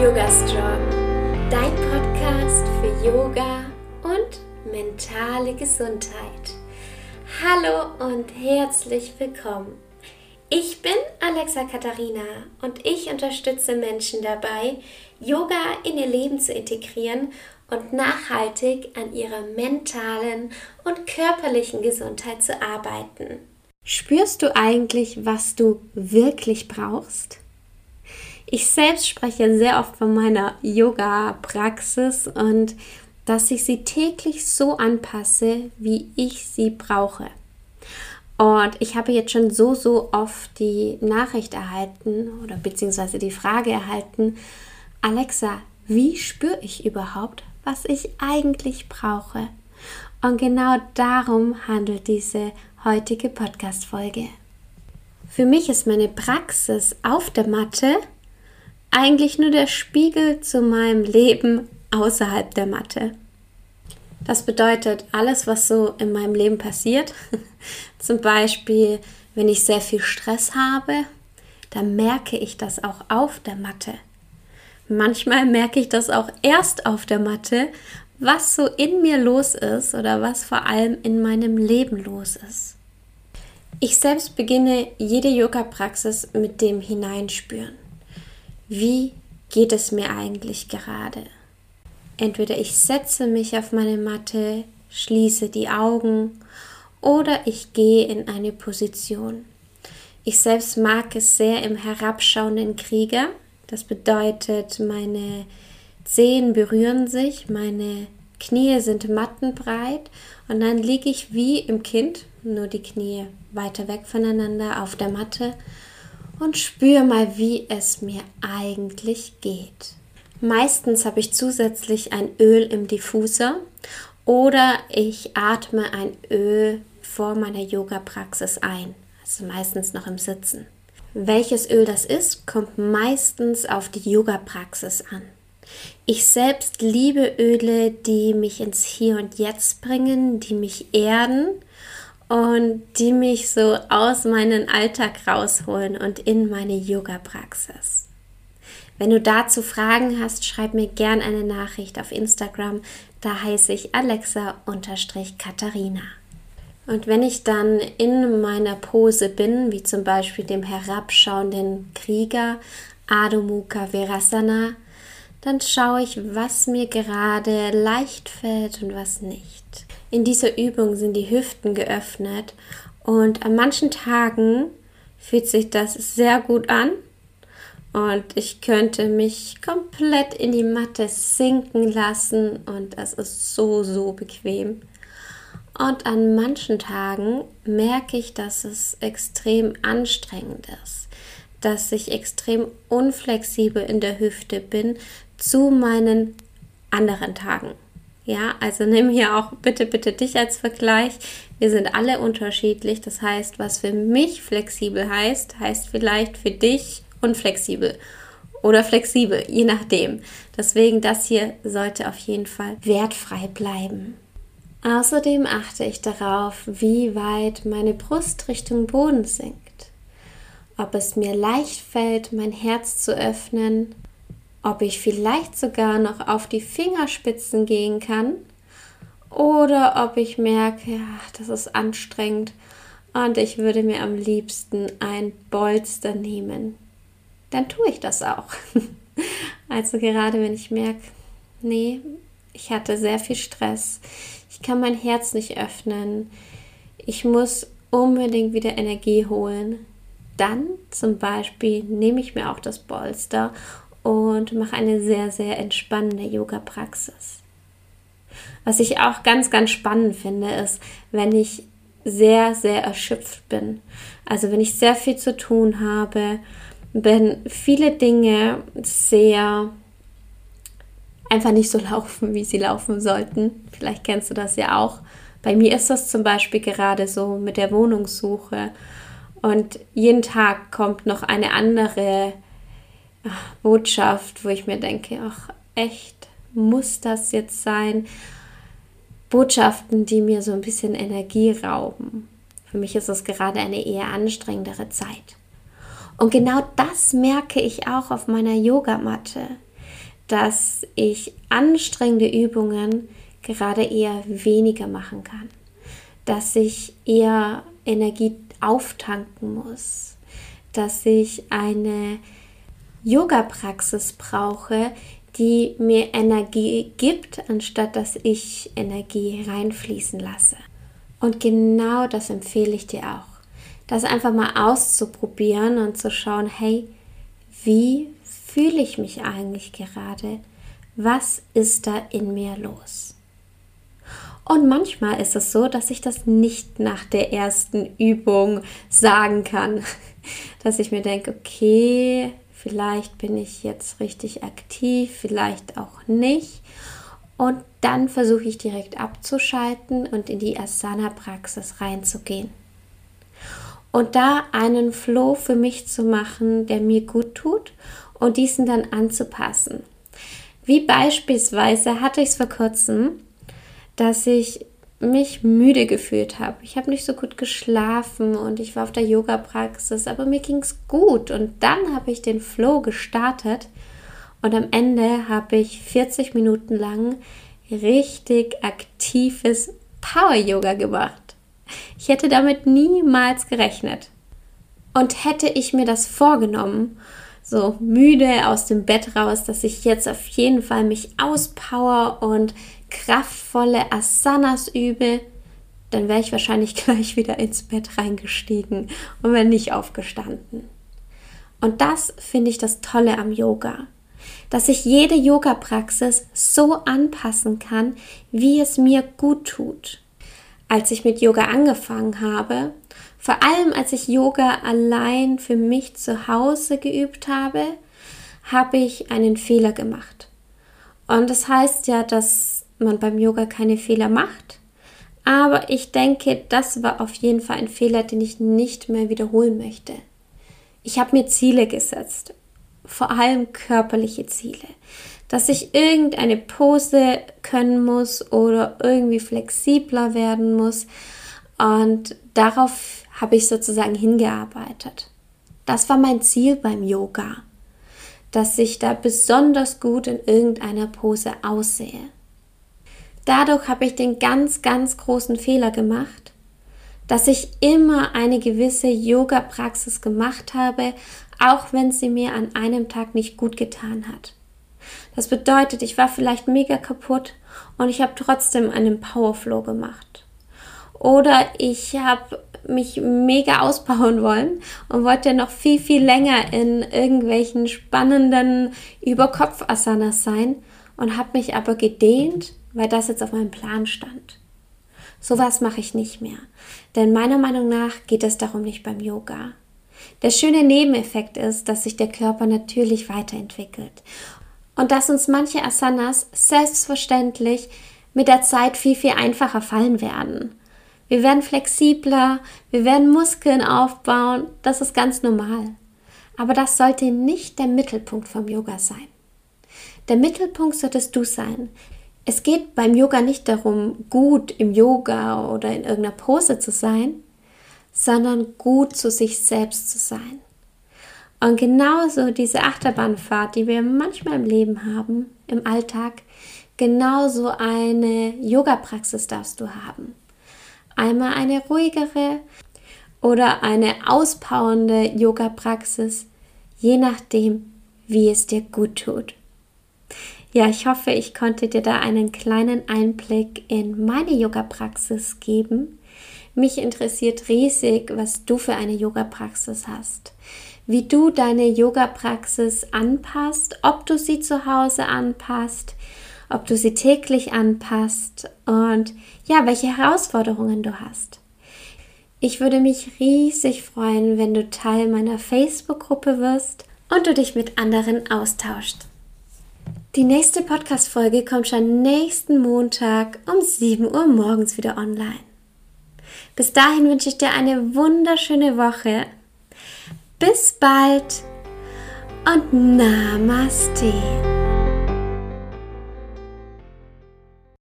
Yoga Strong, dein Podcast für Yoga und mentale Gesundheit. Hallo und herzlich willkommen. Ich bin Alexa Katharina und ich unterstütze Menschen dabei, Yoga in ihr Leben zu integrieren und nachhaltig an ihrer mentalen und körperlichen Gesundheit zu arbeiten. Spürst du eigentlich, was du wirklich brauchst? Ich selbst spreche sehr oft von meiner Yoga-Praxis und dass ich sie täglich so anpasse, wie ich sie brauche. Und ich habe jetzt schon so, so oft die Nachricht erhalten oder beziehungsweise die Frage erhalten, Alexa, wie spüre ich überhaupt, was ich eigentlich brauche? Und genau darum handelt diese heutige Podcast-Folge. Für mich ist meine Praxis auf der Matte eigentlich nur der Spiegel zu meinem Leben außerhalb der Matte. Das bedeutet, alles, was so in meinem Leben passiert, zum Beispiel, wenn ich sehr viel Stress habe, dann merke ich das auch auf der Matte. Manchmal merke ich das auch erst auf der Matte, was so in mir los ist oder was vor allem in meinem Leben los ist. Ich selbst beginne jede Yoga-Praxis mit dem Hineinspüren. Wie geht es mir eigentlich gerade? Entweder ich setze mich auf meine Matte, schließe die Augen oder ich gehe in eine Position. Ich selbst mag es sehr im herabschauenden Krieger. Das bedeutet, meine Zehen berühren sich, meine Knie sind mattenbreit und dann liege ich wie im Kind, nur die Knie weiter weg voneinander auf der Matte und spüre mal, wie es mir eigentlich geht. Meistens habe ich zusätzlich ein Öl im Diffuser oder ich atme ein Öl vor meiner Yoga-Praxis ein, also meistens noch im Sitzen. Welches Öl das ist, kommt meistens auf die Yoga-Praxis an. Ich selbst liebe Öle, die mich ins Hier und Jetzt bringen, die mich erden und die mich so aus meinem Alltag rausholen und in meine Yoga-Praxis. Wenn du dazu Fragen hast, schreib mir gern eine Nachricht auf Instagram. Da heiße ich Alexa-Katharina. Und wenn ich dann in meiner Pose bin, wie zum Beispiel dem herabschauenden Krieger Adho Mukha Virasana, dann schaue ich, was mir gerade leicht fällt und was nicht. In dieser Übung sind die Hüften geöffnet und an manchen Tagen fühlt sich das sehr gut an und ich könnte mich komplett in die Matte sinken lassen und es ist so, so bequem. Und an manchen Tagen merke ich, dass es extrem anstrengend ist, dass ich extrem unflexibel in der Hüfte bin zu meinen anderen Tagen. Ja, also nimm hier auch bitte, bitte dich als Vergleich. Wir sind alle unterschiedlich. Das heißt, was für mich flexibel heißt, heißt vielleicht für dich unflexibel oder flexibel, je nachdem. Deswegen, das hier sollte auf jeden Fall wertfrei bleiben. Außerdem achte ich darauf, wie weit meine Brust Richtung Boden sinkt. Ob es mir leicht fällt, mein Herz zu öffnen, ob ich vielleicht sogar noch auf die Fingerspitzen gehen kann oder ob ich merke, ja, das ist anstrengend und ich würde mir am liebsten ein Bolster nehmen dann tue ich das auch. also gerade wenn ich merke, nee, ich hatte sehr viel Stress, ich kann mein Herz nicht öffnen, ich muss unbedingt wieder Energie holen, dann zum Beispiel nehme ich mir auch das Bolster und mache eine sehr, sehr entspannende Yoga-Praxis. Was ich auch ganz, ganz spannend finde, ist, wenn ich sehr, sehr erschöpft bin. Also wenn ich sehr viel zu tun habe wenn viele Dinge sehr einfach nicht so laufen, wie sie laufen sollten. Vielleicht kennst du das ja auch. Bei mir ist das zum Beispiel gerade so mit der Wohnungssuche. Und jeden Tag kommt noch eine andere Botschaft, wo ich mir denke, ach echt, muss das jetzt sein? Botschaften, die mir so ein bisschen Energie rauben. Für mich ist es gerade eine eher anstrengendere Zeit. Und genau das merke ich auch auf meiner Yogamatte. dass ich anstrengende Übungen gerade eher weniger machen kann, dass ich eher Energie auftanken muss, dass ich eine Yoga-Praxis brauche, die mir Energie gibt, anstatt dass ich Energie reinfließen lasse. Und genau das empfehle ich dir auch. Das einfach mal auszuprobieren und zu schauen, hey, wie fühle ich mich eigentlich gerade? Was ist da in mir los? Und manchmal ist es so, dass ich das nicht nach der ersten Übung sagen kann. Dass ich mir denke, okay, vielleicht bin ich jetzt richtig aktiv, vielleicht auch nicht. Und dann versuche ich direkt abzuschalten und in die Asana-Praxis reinzugehen. Und da einen Flow für mich zu machen, der mir gut tut und diesen dann anzupassen. Wie beispielsweise hatte ich es vor kurzem, dass ich mich müde gefühlt habe. Ich habe nicht so gut geschlafen und ich war auf der Yoga-Praxis, aber mir ging es gut. Und dann habe ich den Flow gestartet und am Ende habe ich 40 Minuten lang richtig aktives Power-Yoga gemacht. Ich hätte damit niemals gerechnet. Und hätte ich mir das vorgenommen, so müde aus dem Bett raus, dass ich jetzt auf jeden Fall mich auspower und kraftvolle Asanas übe, dann wäre ich wahrscheinlich gleich wieder ins Bett reingestiegen und wäre nicht aufgestanden. Und das finde ich das Tolle am Yoga, dass ich jede Yoga-Praxis so anpassen kann, wie es mir gut tut. Als ich mit Yoga angefangen habe, vor allem als ich Yoga allein für mich zu Hause geübt habe, habe ich einen Fehler gemacht. Und das heißt ja, dass man beim Yoga keine Fehler macht. Aber ich denke, das war auf jeden Fall ein Fehler, den ich nicht mehr wiederholen möchte. Ich habe mir Ziele gesetzt, vor allem körperliche Ziele, dass ich irgendeine Pose können muss oder irgendwie flexibler werden muss. Und darauf habe ich sozusagen hingearbeitet. Das war mein Ziel beim Yoga, dass ich da besonders gut in irgendeiner Pose aussehe. Dadurch habe ich den ganz, ganz großen Fehler gemacht, dass ich immer eine gewisse Yoga-Praxis gemacht habe, auch wenn sie mir an einem Tag nicht gut getan hat. Das bedeutet, ich war vielleicht mega kaputt und ich habe trotzdem einen Powerflow gemacht. Oder ich habe mich mega ausbauen wollen und wollte noch viel, viel länger in irgendwelchen spannenden Überkopf-Asanas sein und habe mich aber gedehnt, weil das jetzt auf meinem Plan stand. Sowas mache ich nicht mehr, denn meiner Meinung nach geht es darum nicht beim Yoga. Der schöne Nebeneffekt ist, dass sich der Körper natürlich weiterentwickelt und dass uns manche Asanas selbstverständlich mit der Zeit viel, viel einfacher fallen werden. Wir werden flexibler, wir werden Muskeln aufbauen, das ist ganz normal. Aber das sollte nicht der Mittelpunkt vom Yoga sein. Der Mittelpunkt solltest du sein. Es geht beim Yoga nicht darum, gut im Yoga oder in irgendeiner Pose zu sein, sondern gut zu sich selbst zu sein. Und genauso diese Achterbahnfahrt, die wir manchmal im Leben haben, im Alltag, genauso eine Yoga-Praxis darfst du haben einmal eine ruhigere oder eine auspowernde Yoga-Praxis, je nachdem, wie es dir gut tut. Ja, ich hoffe, ich konnte dir da einen kleinen Einblick in meine Yoga-Praxis geben. Mich interessiert riesig, was du für eine Yoga-Praxis hast. Wie du deine Yoga-Praxis anpasst, ob du sie zu Hause anpasst, ob du sie täglich anpasst und ja, welche Herausforderungen du hast. Ich würde mich riesig freuen, wenn du Teil meiner Facebook-Gruppe wirst und du dich mit anderen austauscht. Die nächste Podcast-Folge kommt schon nächsten Montag um 7 Uhr morgens wieder online. Bis dahin wünsche ich dir eine wunderschöne Woche. Bis bald und Namaste.